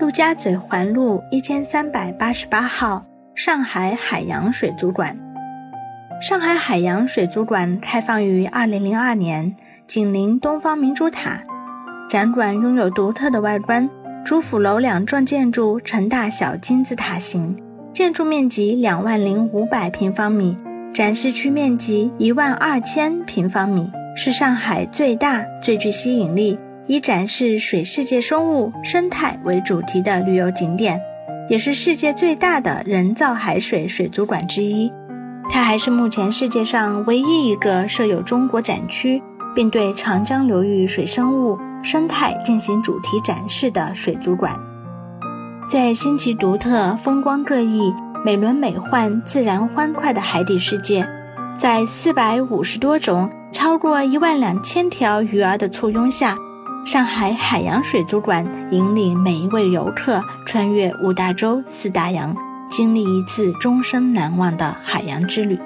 陆家嘴环路一千三百八十八号上海海洋水族馆。上海海洋水族馆开放于二零零二年，紧邻东方明珠塔。展馆拥有独特的外观，主辅楼两幢建筑呈大小金字塔形，建筑面积两万零五百平方米，展示区面积一万二千平方米，是上海最大、最具吸引力。以展示水世界生物生态为主题的旅游景点，也是世界最大的人造海水水族馆之一。它还是目前世界上唯一一个设有中国展区，并对长江流域水生物生态进行主题展示的水族馆。在新奇独特、风光各异、美轮美奂、自然欢快的海底世界，在四百五十多种、超过一万两千条鱼儿的簇拥下。上海海洋水族馆引领每一位游客穿越五大洲四大洋，经历一次终生难忘的海洋之旅。